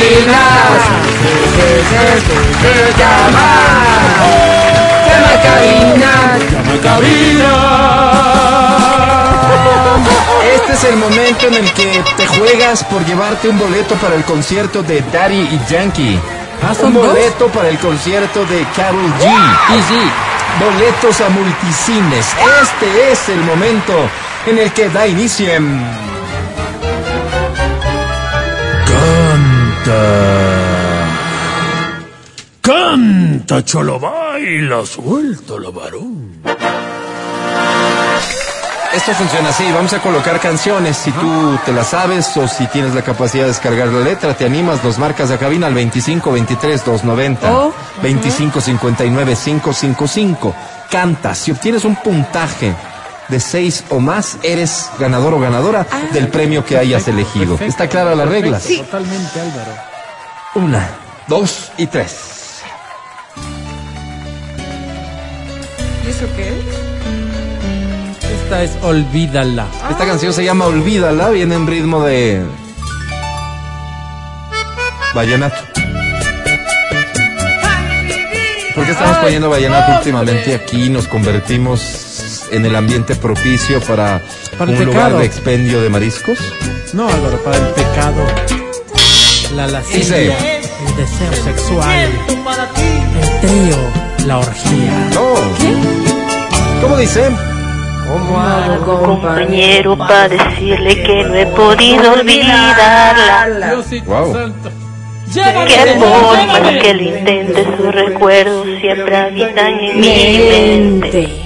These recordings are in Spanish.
cabina. Llama. Llama cabina. Llama cabina. Este es el momento en el que te juegas por llevarte un boleto para el concierto de Daddy y Yankee. Ah, un boleto para el concierto de Carol G. Sí. Boletos a multicines. Este es el momento en el que da inicio. en- Canta, cholo, baila, suelta la varón. Esto funciona así, vamos a colocar canciones, si tú te las sabes o si tienes la capacidad de descargar la letra, te animas, nos marcas a cabina al 25 23 290 Oh, 25 59 555. Cantas, si obtienes un puntaje de 6 o más, eres ganador o ganadora del premio que hayas elegido. perfecto, ¿Está clara la regla? Totalmente, Álvaro. Una, dos y tres. ¿Y eso qué es? Esta es Olvídala. Esta canción se llama Olvídala, viene en ritmo de... Vallenato. ¿Por qué estamos poniendo vallenato últimamente aquí? Nos convertimos en el ambiente propicio para, Para un lugar de expendio de mariscos. No, Álvaro, para el pecado. La lascivia. El deseo sexual. El trío. La orgía. No. ¿Cómo dice? ¿Cómo hago, compañero para decirle que no he podido olvidarla. Diosito Wow. santo. Que por más que lo intente, sus recuerdos siempre habitan en mi mente.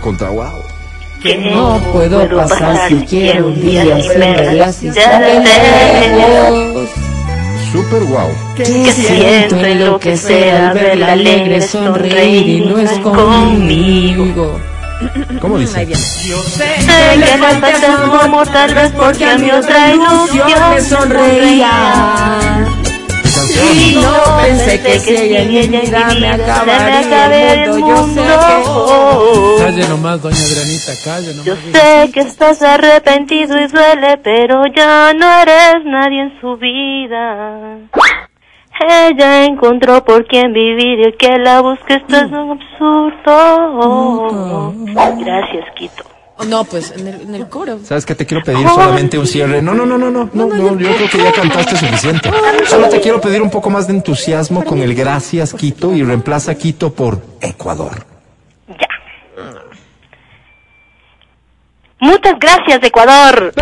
Contra wow. Que No puedo pasar siquiera un día sin verlas y Ya saber lejos. Super wow. que siento enloquecer al verla alegre sonreír y no es conmigo. ¿Cómo dice? Sé que no pasa como tal vez porque a mi otra ilusión me sonreía. Y no pensé que si ella en mi vida me acabaría el mundo, yo sé Calle nomás, doña Adrianita, calle nomás. Yo sé que estás arrepentido y duele, pero ya no eres nadie en su vida. Ella encontró por quien vivir y el que la busque esto es un absurdo. Gracias, Quito. No, pues en el, en el coro. ¿Sabes qué? Te quiero pedir solamente un cierre. No, no, no, no, no, no, no, yo creo que ya cantaste suficiente. Solo te quiero pedir un poco más de entusiasmo con el gracias Quito y reemplaza Quito por Ecuador. Ya. Muchas gracias, Ecuador.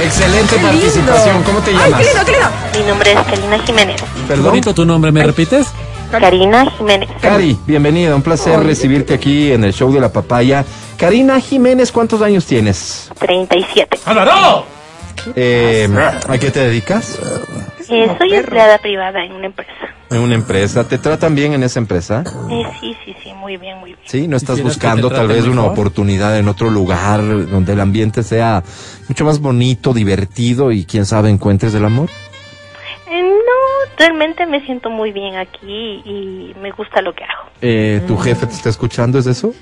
Excelente participación. ¿Cómo te llamas? Mi nombre es Karina Jiménez. Perdón. Bonito tu nombre, ¿me repites? Karina Jiménez. Cari, bienvenida. Un placer recibirte aquí en el show de la papaya. Karina Jiménez, ¿cuántos años tienes? 37. ¡Álvaro! Eh, ¿A qué te dedicas? Eh, soy empleada privada en una empresa. En una empresa. ¿Te tratan bien en esa empresa? Eh, sí, sí, sí, muy bien, muy bien. Sí, no estás ¿Quisieras que buscando tal vez una oportunidad en otro lugar donde el ambiente sea mucho más bonito, divertido y quién sabe encuentres el amor. Realmente me siento muy bien aquí y me gusta lo que hago. Eh, ¿Tu jefe te está escuchando? ¿Es eso?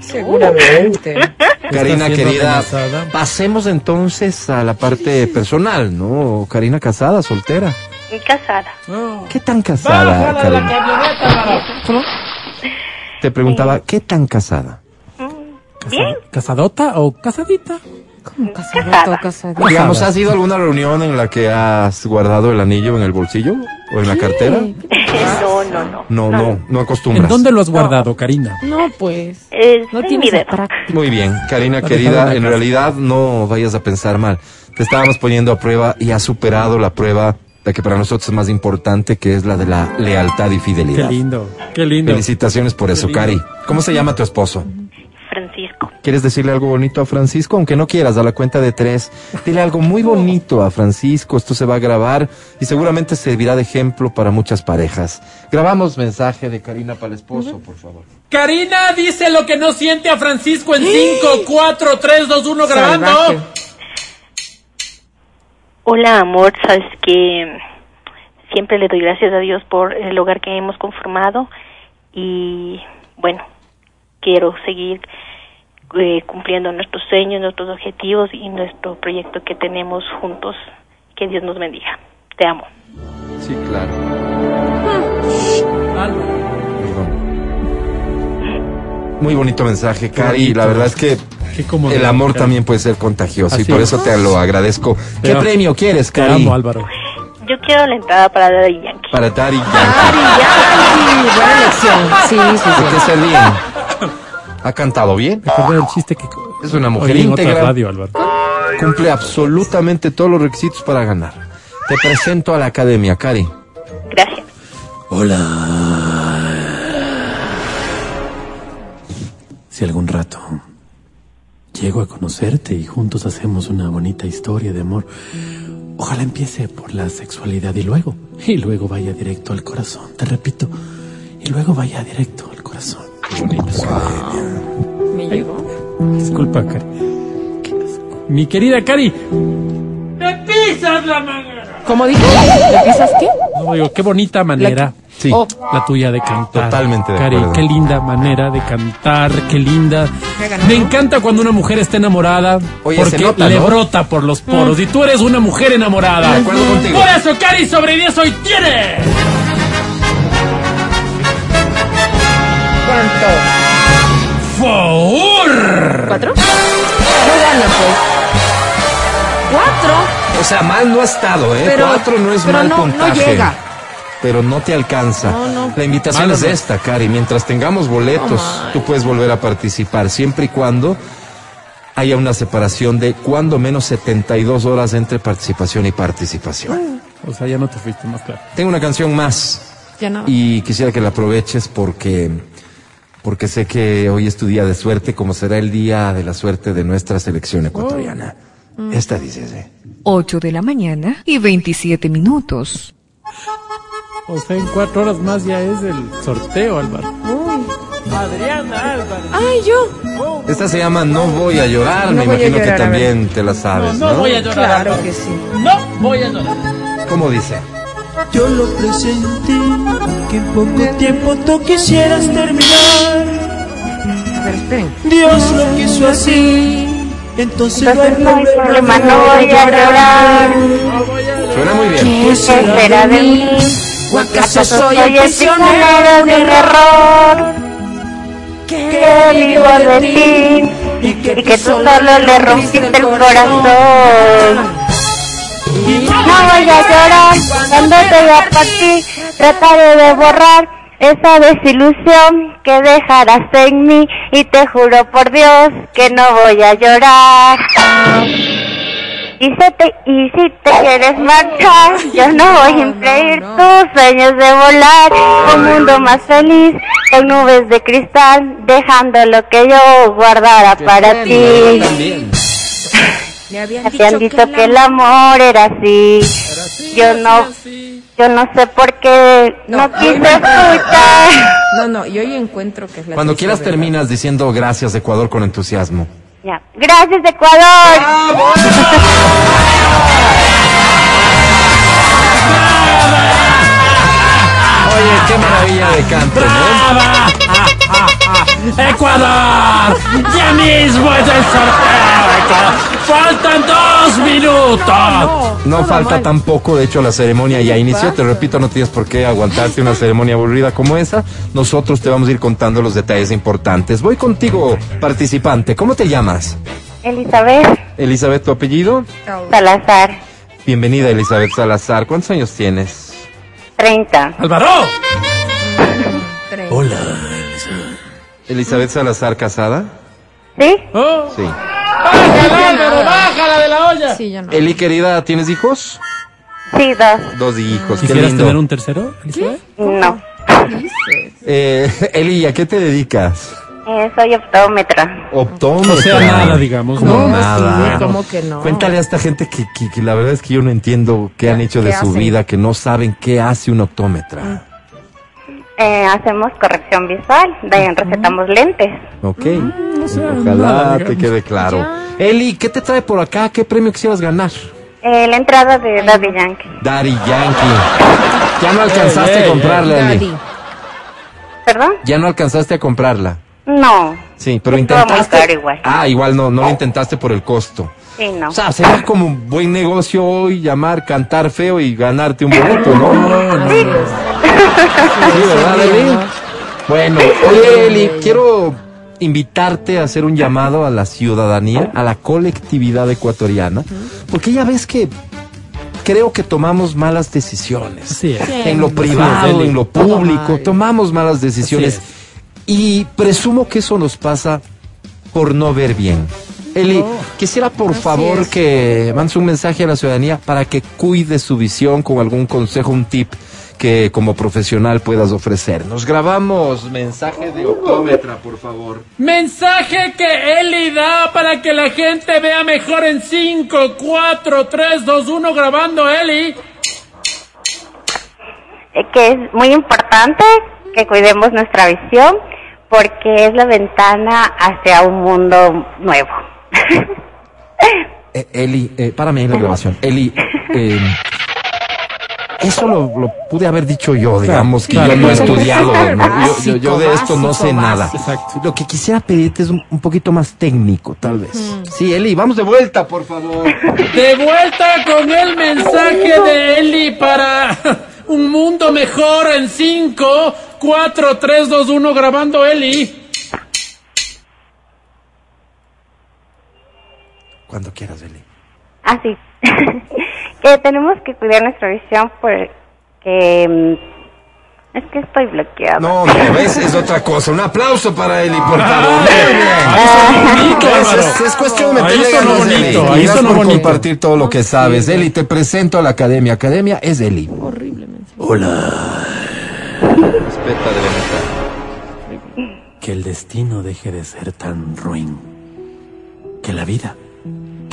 Seguramente. Karina, querida, amenazada? pasemos entonces a la parte personal, ¿no? Karina, casada, soltera. Y casada. ¿Qué tan casada, Karina? Te preguntaba, ¿qué tan casada? Mm, Bien, ¿Casadota o casadita? Casadito, casadito. Digamos, ¿has ido a alguna reunión en la que has guardado el anillo en el bolsillo o en la cartera? no, no, no. No, no, no acostumbras. ¿En dónde lo has guardado, Karina? No, pues. Eh, No en tienes práctica. Muy bien, Karina querida, en realidad no vayas a pensar mal. Te estábamos poniendo a prueba y has superado la prueba la que para nosotros es más importante, que es la de la lealtad y Qué fidelidad. lindo, qué lindo. Felicitaciones por eso. Cari. ¿Cómo se llama tu esposo? Francisco. ¿Quieres decirle algo bonito a Francisco? Aunque no quieras, a la cuenta de tres. Dile algo muy bonito a Francisco. Esto se va a grabar y seguramente servirá de ejemplo para muchas parejas. Grabamos mensaje de Karina para el esposo, por favor. Karina dice lo que no siente a Francisco en 5, 4, 3, 2, 1 grabando. Hola, amor. Sabes que siempre le doy gracias a Dios por el hogar que hemos conformado y bueno, quiero seguir eh, cumpliendo nuestros sueños, nuestros objetivos y nuestro proyecto que tenemos juntos. Que Dios nos bendiga. Te amo. Sí, claro. Muy bonito mensaje, Cari. bonito. La verdad es que el amor también puede ser contagioso y por es. eso te lo agradezo. Te ¿Qué premio quieres, Te Cari? amo, Álvaro. Yo quiero la entrada para Daddy Yankee. Para Tari Yankee. Yankee, buena elección. Sí, sí, ¿De qué sí. se ríen? ¿Ha cantado bien? Recordé el chiste que Es una mujer oí en otra íntegra. radio, Álvaro. Cumple absolutamente todos los requisitos para ganar. Te presento a la academia, Cari. Gracias. Hola. Si algún rato llego a conocerte y juntos hacemos una bonita historia de amor, ojalá empiece por la sexualidad y luego, y luego vaya directo al corazón, te repito, y luego vaya directo al corazón. Qué bonito. Me llegó. Disculpa, Cari. Mi querida Cari. ¡Me pisas la manera! ¿Cómo dijo? ¿Le pisas qué? No, digo, qué bonita manera. Sí. Oh, La tuya de cantar. Totalmente de Cari, acuerdo. qué linda manera de cantar, qué linda. Me encanta cuando una mujer está enamorada Oye, porque se nota, le ¿no? brota por los poros. Y tú eres una mujer enamorada. De acuerdo contigo. Por eso, Cari, sobre 10 hoy tiene. ¿Cuánto? ¡Favor! ¿Cuatro? No gana, pues. ¿Cuatro? O sea, mal no ha estado, ¿eh? Pero- Cuatro no es pero mal no- no puntaje. llega. Pero no te alcanza. No, no. La invitación es no. esta, Cari. Mientras tengamos boletos, Oh, tú puedes volver a participar, siempre y cuando haya una separación de cuando menos 72 horas entre participación y participación. O sea, ya no te fuiste más claro. Tengo una canción más Ya no. y quisiera que la aproveches porque porque sé que hoy es tu día de suerte, como será el día de la suerte de nuestra selección ecuatoriana. Esta dice así. 8 de la mañana y 27 minutos. O sea, en cuatro horas más ya es el sorteo, Álvaro. Adriana Álvaro. Ay, yo. Esta se llama No voy a llorar, No me imagino llorar, que también te la sabes, ¿no? No voy a llorar. Claro que sí. No voy a llorar. ¿Cómo dice? Yo lo presentí, que en poco tiempo tú quisieras terminar. Dios lo quiso así, entonces no hay Entonces no hay problema. no voy a llorar. Suena muy bien. ¿Qué será de mí? ¿O acaso ¿Acaso soy el prisionero de de un error? Que vivo de ti y que tú solo le rompiste el corazón. No voy a llorar cuando te vea por ti. Trataré de borrar esa desilusión que dejarás en mí y te juro por Dios que no voy a llorar. Y, si te, y si te quieres marchar, yo no voy a impedir tus sueños de volar. Un mundo más feliz, con nubes de cristal, dejando lo que yo guardara para ti. Me habían te han dicho que el amor era así. Yo no, yo no sé por qué No, no quise escuchar. No, no, yo ya encuentro que es la Cuando quieras verdad. terminas diciendo gracias Ecuador con entusiasmo. Ya. Gracias, Ecuador. Oye, qué maravilla de canto, ¿no? ¡Ecuador! ¡Ya mismo es el sorteo! Ecuador. ¡Faltan dos minutos! No falta tampoco, de hecho la ceremonia ya inició, te repito, no tienes por qué aguantarte una ceremonia aburrida como esa. Nosotros te vamos a ir contando los detalles importantes. Voy contigo, participante. ¿Cómo te llamas? Elizabeth Elizabeth, ¿tu apellido? Salazar, Bienvenida, Elizabeth Salazar. ¿Cuántos años tienes? 30. ¡Álvaro! Hola. Elizabeth Salazar, ¿casada? ¿Sí? ¡Oh! Sí. ¡Bájala, Álvaro! ¡Bájala de la olla! Sí, ya no. Eli, querida, ¿tienes hijos? Sí, dos. Dos hijos, qué ¿Quisieras lindo. tener un tercero, Elizabeth? No. Eh, Eli, ¿a qué te dedicas? Eh, soy optómetra. Optómetra. O sea, nada, digamos. No, No, nada. sí, ¿cómo que no? Cuéntale a esta gente que, que- que la verdad es que yo no entiendo qué han hecho de ¿Qué su hacen? vida, que no saben qué hace un optómetra. Eh, hacemos corrección visual, de ahí recetamos lentes. Ok. sé, Ojalá nada, te quede claro. Eli, ¿qué te trae por acá? ¿Qué premio quisieras ganar? Eh, la entrada de Daddy Yankee. Daddy Yankee. Ya no alcanzaste a comprarla, Eli. Daddy. ¿Perdón? Ya no alcanzaste a comprarla. No. Sí, pero intentaste. igual. Ah, igual no, no lo intentaste por el costo. Sí, no. O sea, sería como un buen negocio hoy llamar, cantar feo y ganarte un boleto, ¿no? Sí. Sí, ¿verdad, Eli? Bueno, oye, Eli, quiero invitarte a hacer un llamado a la ciudadanía, a la colectividad ecuatoriana, porque ya ves que creo que tomamos malas decisiones. En lo privado, en lo público, tomamos malas decisiones. Y presumo que eso nos pasa por no ver bien. Eli, quisiera por favor que mandes un mensaje a la ciudadanía para que cuide su visión con algún consejo, un tip que como profesional puedas ofrecer. Nos grabamos mensaje de optómetra, por favor. Mensaje que Eli da para que la gente vea mejor en 5, 4, 3, 2, 1 grabando Eli. Que es muy importante que cuidemos nuestra visión porque es la ventana hacia un mundo nuevo. Eh, Eli, eh, párame ahí la grabación. Eli, eh, eso lo, lo pude haber dicho yo, digamos, que claro, yo no he estudiado, ¿no? yo, yo- yo de esto no sé Básico, nada. Exacto. Lo que quisiera pedirte es un, un poquito más técnico, tal vez. Sí, Eli, vamos de vuelta, por favor. De vuelta con el mensaje de Eli para un mundo mejor en 5, 4, 3, 2, 1 grabando Eli. Cuando quieras, Eli. Así. que tenemos que cuidar nuestra visión porque mm, es que estoy bloqueada. No, no, ves, es otra cosa. Un aplauso para Eli, por favor. bonito, Es, Álvaro. es- es cuestión de meterle ganas, bonito, Eli. ahí Gracias por bonito. compartir todo lo que sabes. Eli, te presento a la academia. Academia es Eli. Respeta de Que el destino deje de ser tan ruin. Que la vida,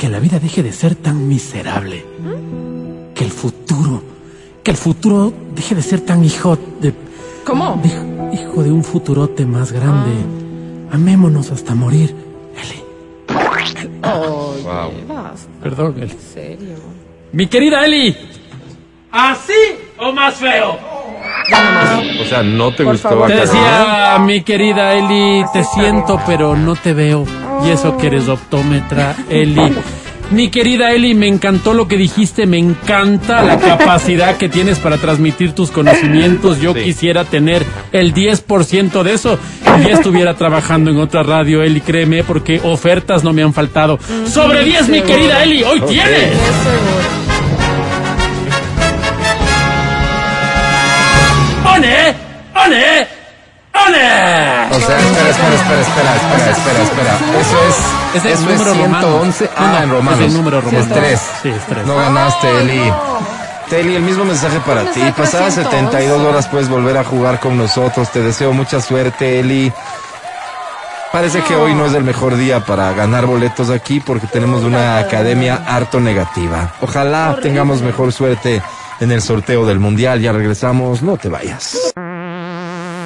que la vida deje de ser tan miserable. Que el futuro, que el futuro deje de ser tan hijo de... ¿Cómo? de- hijo de un futurote más grande. Amémonos hasta morir, Eli. Perdón, Eli. Mi querida Eli. ¿Así o más feo? O sea, no te gustó favor. Te decía, mi querida Eli, te siento, pero no te veo. Y eso que eres optómetra, Eli. Mi querida Eli, me encantó lo que dijiste, me encanta la capacidad que tienes para transmitir tus conocimientos. Yo Sí. quisiera tener el 10% de eso y ya estuviera trabajando en otra radio, Eli, créeme, porque ofertas no me han faltado. Sobre 10, mi querida Eli, hoy tienes. ¡One! ¡One! ¡One! O sea, espera, espera, espera, espera, espera, espera, espera. Eso es, Es el eso número es romano. 111. No, Ah, no, en romanos. es el número romano. Es tres. Sí, es tres. No ganaste, Eli. Eli, el mismo mensaje para ti. Pasadas 111? 72 horas puedes volver a jugar con nosotros. Te deseo mucha suerte, Eli. Parece que hoy no es el mejor día para ganar boletos aquí porque tenemos una academia harto negativa. Ojalá tengamos mejor suerte en el sorteo del mundial. Ya regresamos, no te vayas.